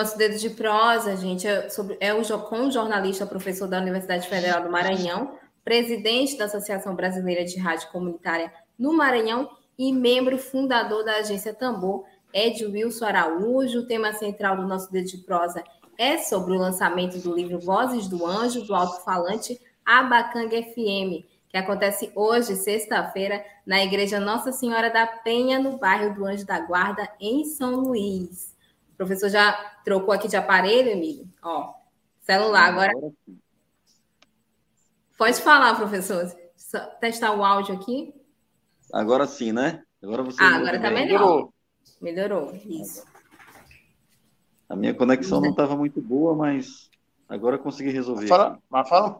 Nosso dedo de prosa, gente, é, sobre, é o, com jornalista, professor da Universidade Federal do Maranhão, presidente da Associação Brasileira de Rádio Comunitária no Maranhão e membro fundador da agência Tambor, Ed Wilson Araújo. O tema central do nosso dedo de prosa é sobre o lançamento do livro Vozes do Anjo, do alto-falante Abacanga FM, que acontece hoje, sexta-feira, na Igreja Nossa Senhora da Penha, no bairro do Anjo da Guarda, em São Luís professor já trocou aqui de aparelho, amigo. Ó, celular. Agora. Pode falar, professor. Só testar o áudio aqui. Agora sim, né? Agora você. Ah, agora tá melhor. Melhorou. Isso. A minha conexão não estava muito boa, mas agora eu consegui resolver. Fala, mas fala.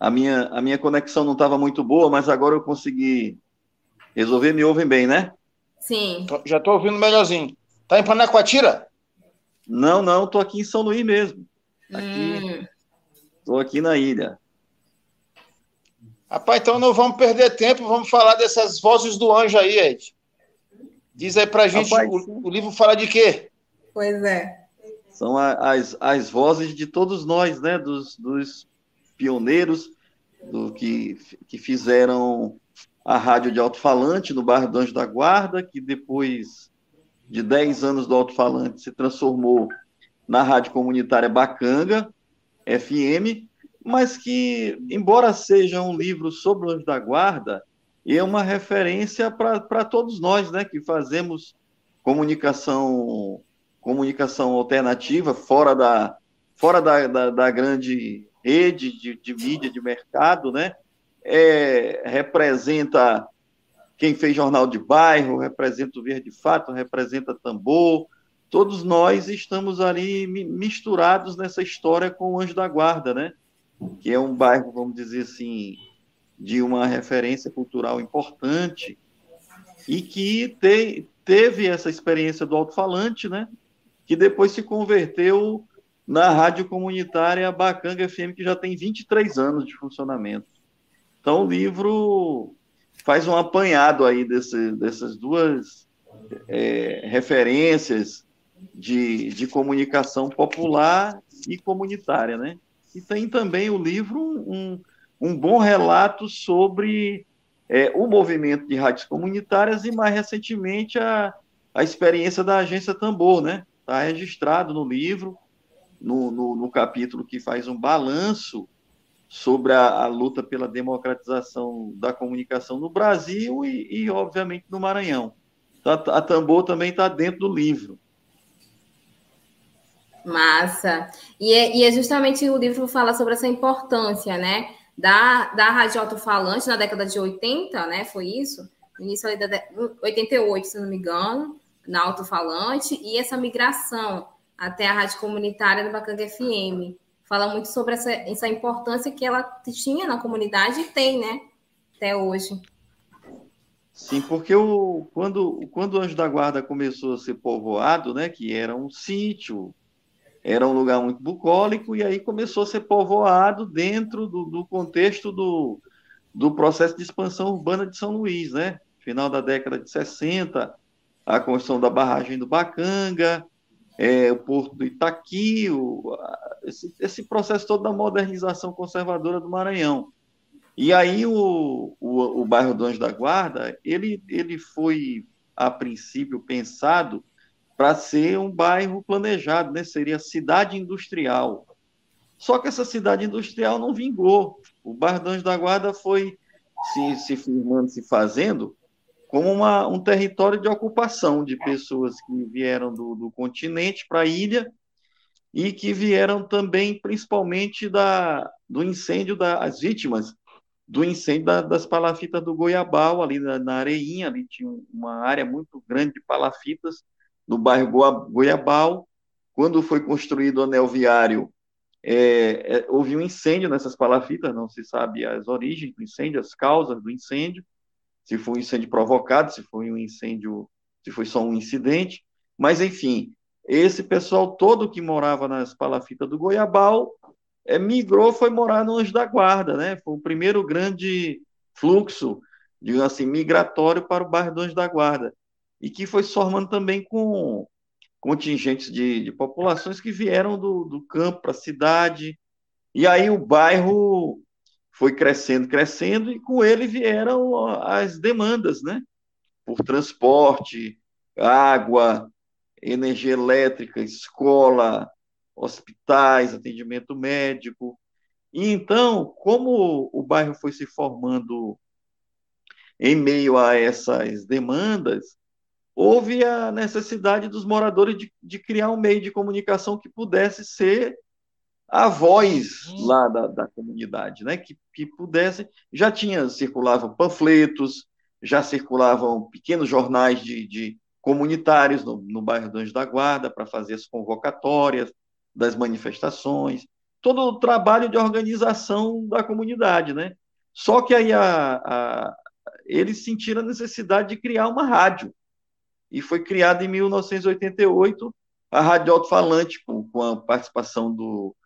A minha, a minha conexão não estava muito boa, mas agora eu consegui resolver. Me ouvem bem, né? Sim. Já estou ouvindo melhorzinho. Tá em Panacoatira? Não, não, estou aqui em São Luís mesmo. Aqui, Estou hum. aqui na ilha. Rapaz, então não vamos perder tempo, vamos falar dessas vozes do anjo aí, Ed. Diz aí pra gente, Rapaz, o, o, livro fala de quê? Pois é. São as, as vozes de todos nós, né? Dos, dos pioneiros do que, que fizeram a rádio de alto-falante no bairro do Anjo da Guarda, que depois de 10 anos do alto-falante se transformou na rádio comunitária Bacanga, FM, mas que, embora seja um livro sobre o Anjo da Guarda, é uma referência para todos nós, né, que fazemos comunicação comunicação alternativa fora da fora da, da, da grande rede de, de mídia de mercado, né? É, representa quem fez jornal de bairro, representa o Verde Fato, representa Tambor. Todos nós estamos ali misturados nessa história com o Anjo da Guarda, né? Que é um bairro, vamos dizer assim, de uma referência cultural importante e que te, teve essa experiência do alto-falante, né? Que depois se converteu na rádio comunitária Bacanga FM, que já tem 23 anos de funcionamento. Então, o livro faz um apanhado aí desse, dessas duas é, referências de, de comunicação popular e comunitária, né? E tem também o livro um, um bom relato sobre é, o movimento de rádios comunitárias e, mais recentemente, a, a experiência da agência Tambor, né? Está registrado no livro, no, no, no capítulo que faz um balanço sobre a, a, luta pela democratização da comunicação no Brasil e, e obviamente, no Maranhão. Então, a, a Tambor também está dentro do livro. Massa. E é, e é, justamente o livro fala sobre essa importância, né? Da, da rádio alto-falante na década de 80, né? Foi isso? início ali da 88, se não me engano, na alto-falante, e essa migração até a rádio comunitária do Bacanga FM fala muito sobre essa, essa importância que ela tinha na comunidade e tem, né? Até hoje. Sim, porque o, quando, quando o Anjo da Guarda começou a ser povoado, né, que era um sítio, era um lugar muito bucólico, e aí começou a ser povoado dentro do, do contexto do, do processo de expansão urbana de São Luís, né? Final da década de 60, a construção da barragem do Bacanga, é, o Porto do Itaqui, o, esse, esse, processo todo da modernização conservadora do Maranhão. E aí o, o, o bairro do Anjo da Guarda, ele, ele foi, a princípio, pensado para ser um bairro planejado, né? seria cidade industrial. Só que essa cidade industrial não vingou. O bairro do Anjo da Guarda foi se, se firmando, se fazendo, como uma, um território de ocupação de pessoas que vieram do, do continente para a ilha e que vieram também, principalmente, da, do incêndio das vítimas do incêndio da, das palafitas do Goiabal, ali na, na, Areinha, ali tinha uma área muito grande de palafitas, no bairro Goiabal. Quando foi construído o anel viário, é, é, houve um incêndio nessas palafitas, não se sabe as origens do incêndio, as causas do incêndio, se foi um incêndio provocado, se foi um incêndio, se foi só um incidente, mas enfim, esse pessoal todo que morava nas palafitas do Goiabal é, migrou, foi morar no Anjo da Guarda, né? Foi o primeiro grande fluxo, digamos assim, migratório para o bairro do Anjo da Guarda, e que foi formando também com contingentes de, de populações que vieram do, do campo para a cidade, e aí o bairro foi crescendo, crescendo, e com ele vieram as demandas, né? Por transporte, água, energia elétrica, escola, hospitais, atendimento médico. E então, como o bairro foi se formando em meio a essas demandas, houve a necessidade dos moradores de, de criar um meio de comunicação que pudesse ser a voz lá da, da comunidade, né? que, que pudesse. Já tinha, circulavam panfletos, já circulavam pequenos jornais de, de comunitários no, no bairro do Anjo da Guarda para fazer as convocatórias das manifestações, todo o trabalho de organização da comunidade, né? Só que aí a, a, eles sentiram a necessidade de criar uma rádio, e foi criada em 1988 a Rádio Alto-Falante, com, com a participação do,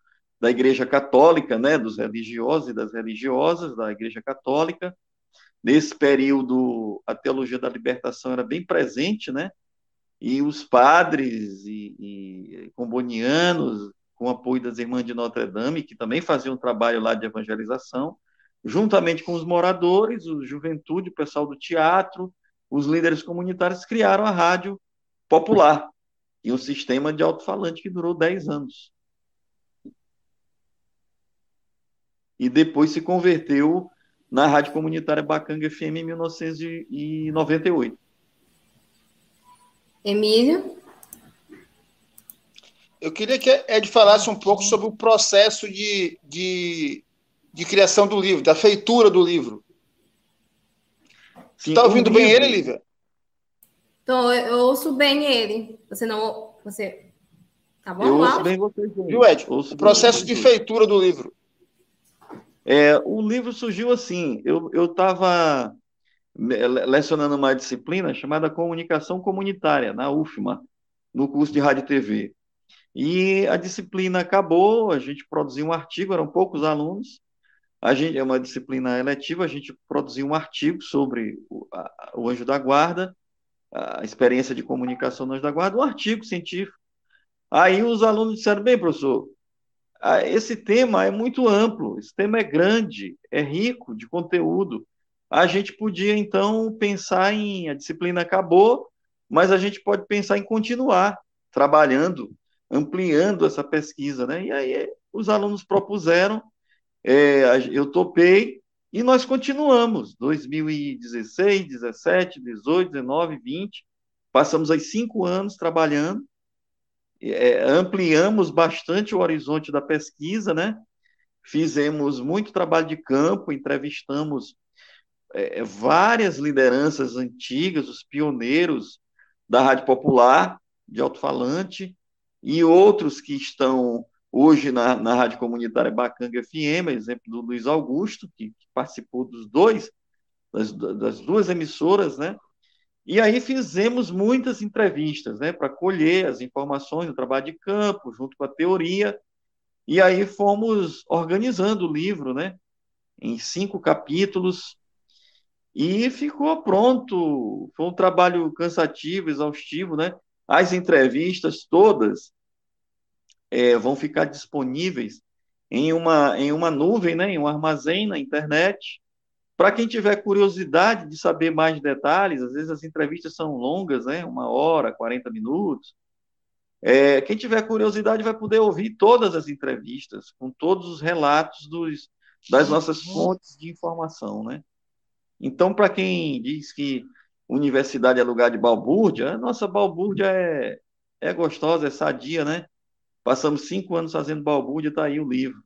da Igreja Católica, né, dos religiosos e das religiosas da Igreja Católica. Nesse período, a teologia da libertação era bem presente, né, e os padres e, e combonianos, com apoio das Irmãs de Notre Dame, que também faziam um trabalho lá de evangelização, juntamente com os moradores, o juventude, o pessoal do teatro, os líderes comunitários criaram a rádio popular e um sistema de alto-falante que durou 10 anos. E depois se converteu na Rádio Comunitária Bacanga FM em 1998. Emílio? Eu queria que Ed falasse um pouco sobre o processo de, de, de criação do livro, da feitura do livro. Está ouvindo bem ele, Lívia? Então, eu ouço bem ele. Você não. Você. Tá bom? Eu ouço bem vocês. Viu, Ed? O processo de feitura do livro. É, o livro surgiu assim. Eu estava lecionando uma disciplina chamada Comunicação Comunitária, na UFMA, no curso de Rádio e TV. E a disciplina acabou, a gente produziu um artigo, eram poucos alunos, a gente é uma disciplina eletiva, a gente produziu um artigo sobre o, a, o Anjo da Guarda, a experiência de comunicação no Anjo da Guarda, um artigo científico. Aí os alunos disseram, bem, professor, esse tema é muito amplo, esse tema é grande, é rico de conteúdo, a gente podia então pensar em a disciplina acabou, mas a gente pode pensar em continuar trabalhando, ampliando essa pesquisa, né? E aí os alunos propuseram, é, eu topei e nós continuamos 2016, 17, 18, 19, 20, passamos aí cinco anos trabalhando, é, ampliamos bastante o horizonte da pesquisa, né? Fizemos muito trabalho de campo, entrevistamos é, várias lideranças antigas, os pioneiros da Rádio Popular, de alto-falante, e outros que estão hoje na, na Rádio Comunitária Bacanga FM, exemplo do Luiz Augusto, que, que participou dos dois, das, das, duas emissoras, né? E aí fizemos muitas entrevistas, né, para colher as informações do trabalho de campo, junto com a teoria, e aí fomos organizando o livro, né, em cinco capítulos, e ficou pronto. Foi um trabalho cansativo, exaustivo, né? As entrevistas todas é, vão ficar disponíveis em uma, em uma nuvem, né? em um armazém na internet. Para quem tiver curiosidade de saber mais detalhes, às vezes as entrevistas são longas, né? uma hora, 40 minutos. É, quem tiver curiosidade vai poder ouvir todas as entrevistas, com todos os relatos dos, das nossas fontes de informação, né? Então, para quem diz que universidade é lugar de balbúrdia, a nossa balbúrdia é, é gostosa, é sadia, né? Passamos cinco anos fazendo balbúrdia, está aí o livro.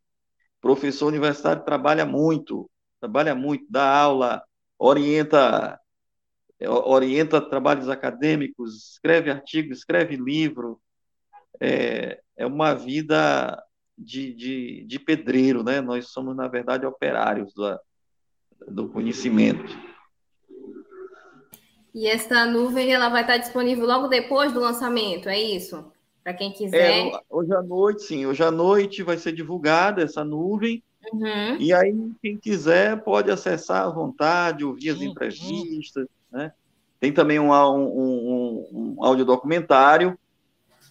Professor universitário trabalha muito, trabalha muito, dá aula, orienta orienta trabalhos acadêmicos, escreve artigos, escreve livro. É, é uma vida de, de, de pedreiro, né? Nós somos, na verdade, operários do, do conhecimento. E essa nuvem ela vai estar disponível logo depois do lançamento, é isso? Para quem quiser. É, hoje à noite, sim. Hoje à noite vai ser divulgada essa nuvem. Uhum. E aí, quem quiser pode acessar à vontade, ouvir as uhum. entrevistas. Né? Tem também um, um, um, um audiodocumentário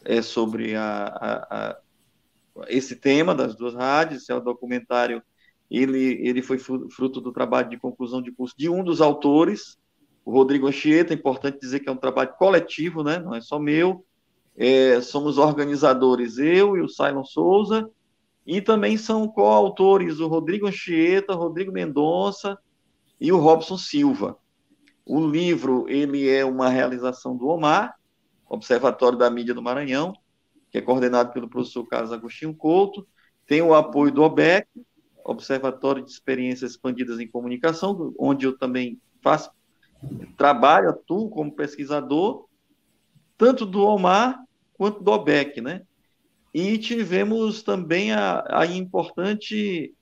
é, sobre a, a, a, esse tema das duas rádios. Esse é o documentário ele, ele foi fruto do trabalho de conclusão de curso de um dos autores, o Rodrigo Anchieta, é importante dizer que é um trabalho coletivo, né? não é só meu, é, somos organizadores, eu e o Silon Souza, e também são coautores o Rodrigo Anchieta, Rodrigo Mendonça e o Robson Silva. O livro ele é uma realização do OMAR, Observatório da Mídia do Maranhão, que é coordenado pelo professor Carlos Agostinho Couto, tem o apoio do OBEC, Observatório de Experiências Expandidas em Comunicação, onde eu também faço trabalho, atuo como pesquisador, tanto do OMAR quanto do OBEC, né? E tivemos também a, a importante,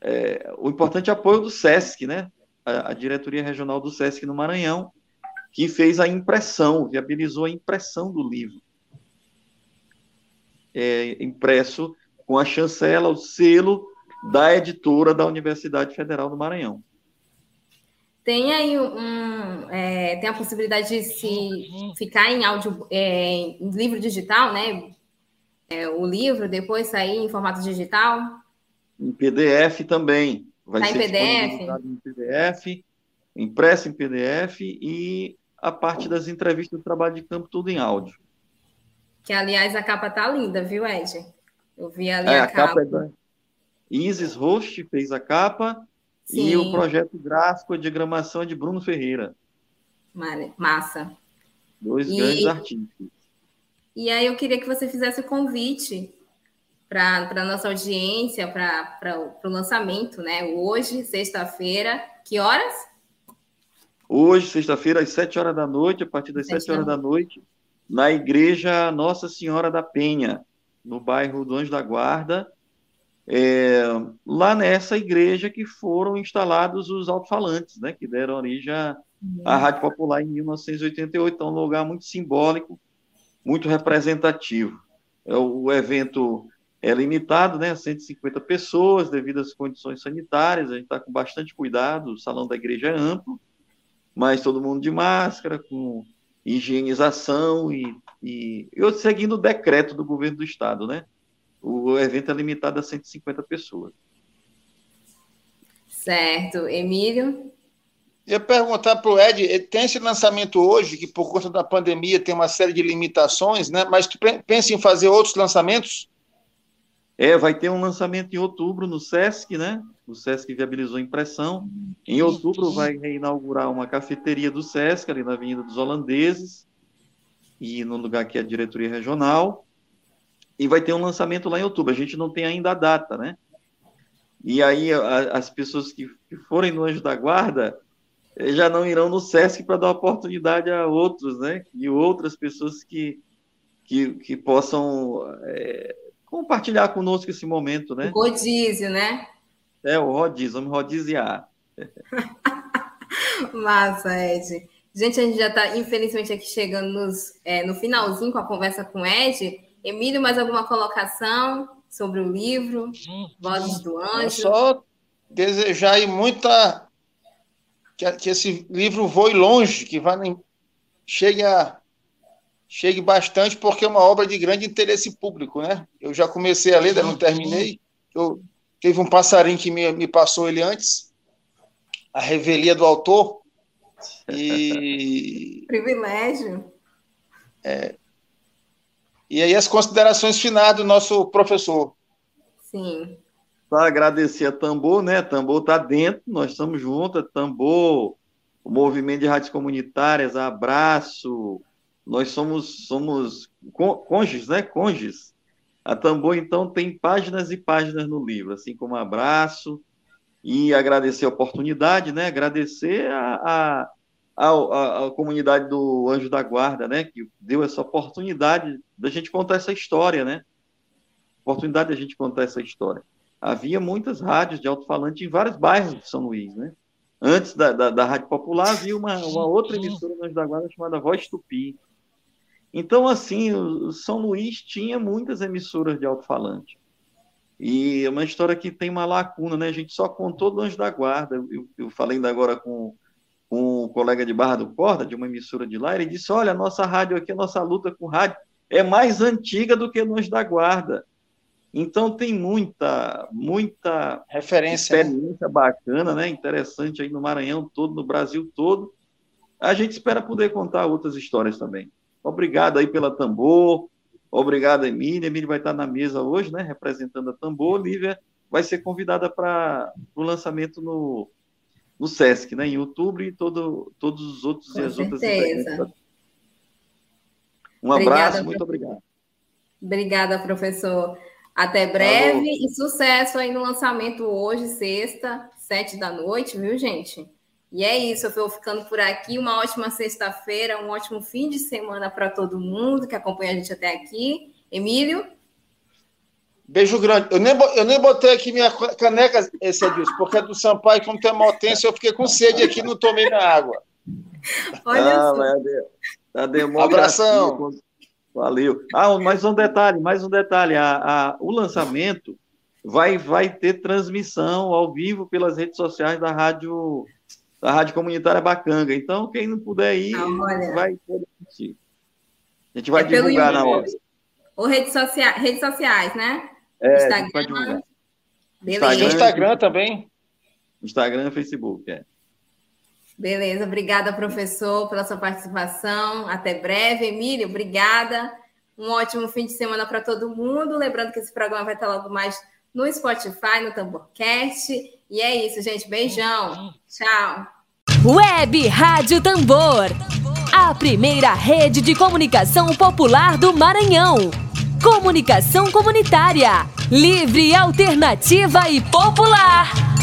é, o importante apoio do SESC, né? A, a, diretoria regional do SESC no Maranhão, que fez a impressão, viabilizou a impressão do livro. É, impresso com a chancela, o selo da editora da Universidade Federal do Maranhão. Tem aí um, é, tem a possibilidade de se ficar em áudio, é, em livro digital, né? É, o livro depois sair em formato digital. Em PDF também. Vai tá ser em PDF. em PDF, impresso em PDF e a parte das entrevistas do trabalho de campo tudo em áudio. Que aliás a capa tá linda, viu, Ed? Eu vi ali é, a, a capa. capa é da Isis Host fez a capa Sim. e o projeto gráfico de diagramação é de Bruno Ferreira. Massa. Dois e, grandes artistas. E aí eu queria que você fizesse o convite para a nossa audiência, para o lançamento, né? Hoje, sexta-feira, que horas? Hoje, sexta-feira, às sete horas da noite, a partir das sete horas da noite, na igreja Nossa Senhora da Penha, no bairro do Anjo da Guarda, é, lá nessa igreja que foram instalados os alto-falantes, né, que deram origem à, à Rádio Popular em 1988, então um lugar muito simbólico, muito representativo. É, o evento é limitado, né, a 150 pessoas, devido às condições sanitárias, a gente está com bastante cuidado, o salão da igreja é amplo, mas todo mundo de máscara, com higienização e, e eu seguindo o decreto do governo do estado, né? o evento é limitado a 150 pessoas. Certo. Emílio? Eu ia perguntar para o Ed, tem esse lançamento hoje, que por conta da pandemia tem uma série de limitações, né? mas tu pensa em fazer outros lançamentos? É, vai ter um lançamento em outubro no SESC, né? O SESC viabilizou a impressão. Em outubro vai inaugurar uma cafeteria do SESC, ali na Avenida dos Holandeses, e no lugar que é a diretoria regional e vai ter um lançamento lá em outubro. A gente não tem ainda a data, né? E aí a, as pessoas que, que, forem no Anjo da Guarda eh, já não irão no SESC para dar oportunidade a outros, né? E outras pessoas que, que, que possam é, compartilhar conosco esse momento, né? O rodízio, né? É, o rodízio, vamos rodiziar. Massa, Ed. Gente, a gente já está, infelizmente, aqui chegando nos, é, no finalzinho com a conversa com o Ed. Emílio, mais alguma colocação sobre o livro Vozes do Anjo? É só desejar aí muita que, que esse livro voe longe, que vá chegue a chegue bastante, porque é uma obra de grande interesse público, né? Eu já comecei a ler, ainda não terminei. Eu, teve um passarinho que me, me passou ele antes, a revelia do autor. E. Privilégio. É, e aí as considerações finais do nosso professor. Sim. Agradecer a Tambor, né? Tambor está dentro, nós estamos juntos, Tambor, o movimento de rádios comunitárias, abraço. Nós somos somos cônjuges, né? Cônjuges. A Tambor, então, tem páginas e páginas no livro, assim como Abraço, e agradecer a oportunidade, né? Agradecer a, a, a, a, comunidade do Anjo da Guarda, né? Que deu essa oportunidade da gente contar essa história, né? Oportunidade da gente contar essa história. Havia muitas rádios de alto-falante em vários bairros de São Luís, né? Antes da, da, da Rádio Popular, havia uma, uma outra emissora no Anjo da Guarda chamada Voz Tupi. Então, assim, o São Luís tinha muitas emissoras de alto-falante. E é uma história que tem uma lacuna, né? A gente só contou do Anjo da Guarda. Eu, eu falei ainda agora com, com um colega de Barra do Corda, de uma emissora de lá, ele disse: Olha, a nossa rádio aqui, a nossa luta com rádio é mais antiga do que no Anjo da Guarda. Então tem muita, muita referência, né? experiência né? bacana, né? Interessante aí no Maranhão todo, no Brasil todo. A gente espera poder contar outras histórias também. Obrigado aí pela Tambor, Obrigado, Emília. Emília vai estar na mesa hoje, né, representando a Tambor. Lívia vai ser convidada para o lançamento no, no SESC, né, em outubro e todo, todos os outros Com e as certeza. outras Um Obrigada, abraço, muito obrigado. Obrigada, professor. Até breve Alô. e sucesso aí no lançamento hoje, sexta, sete da noite, viu, gente? E é isso, eu vou ficando por aqui. Uma ótima sexta-feira, um ótimo fim de semana para todo mundo que acompanha a gente até aqui. Emílio? Beijo grande. Eu nem, eu nem botei aqui minha caneca, esse Edilson, porque é do Sampaio, como tem motência, eu fiquei com sede aqui não tomei minha água. Olha ah, só. É um Abração. Valeu. Ah, mais um detalhe, mais um detalhe. A, a, o lançamento vai, vai ter transmissão ao vivo pelas redes sociais da Rádio da Rádio Comunitária Bacanga. Então, quem não puder ir, ah, vai poder assistir. A gente vai é divulgar na hora. Ou redes, socia redes sociais, né? É, Instagram. Beleza. Instagram também. Instagram e Facebook, é. Beleza, obrigada, professor, pela sua participação. Até breve. Emílio, obrigada. Um ótimo fim de semana para todo mundo. Lembrando que esse programa vai estar logo mais no Spotify, no Tamborcast. E é isso, gente. Beijão. Tchau. Web Rádio Tambor. A primeira rede de comunicação popular do Maranhão. Comunicação comunitária. Livre, alternativa e popular.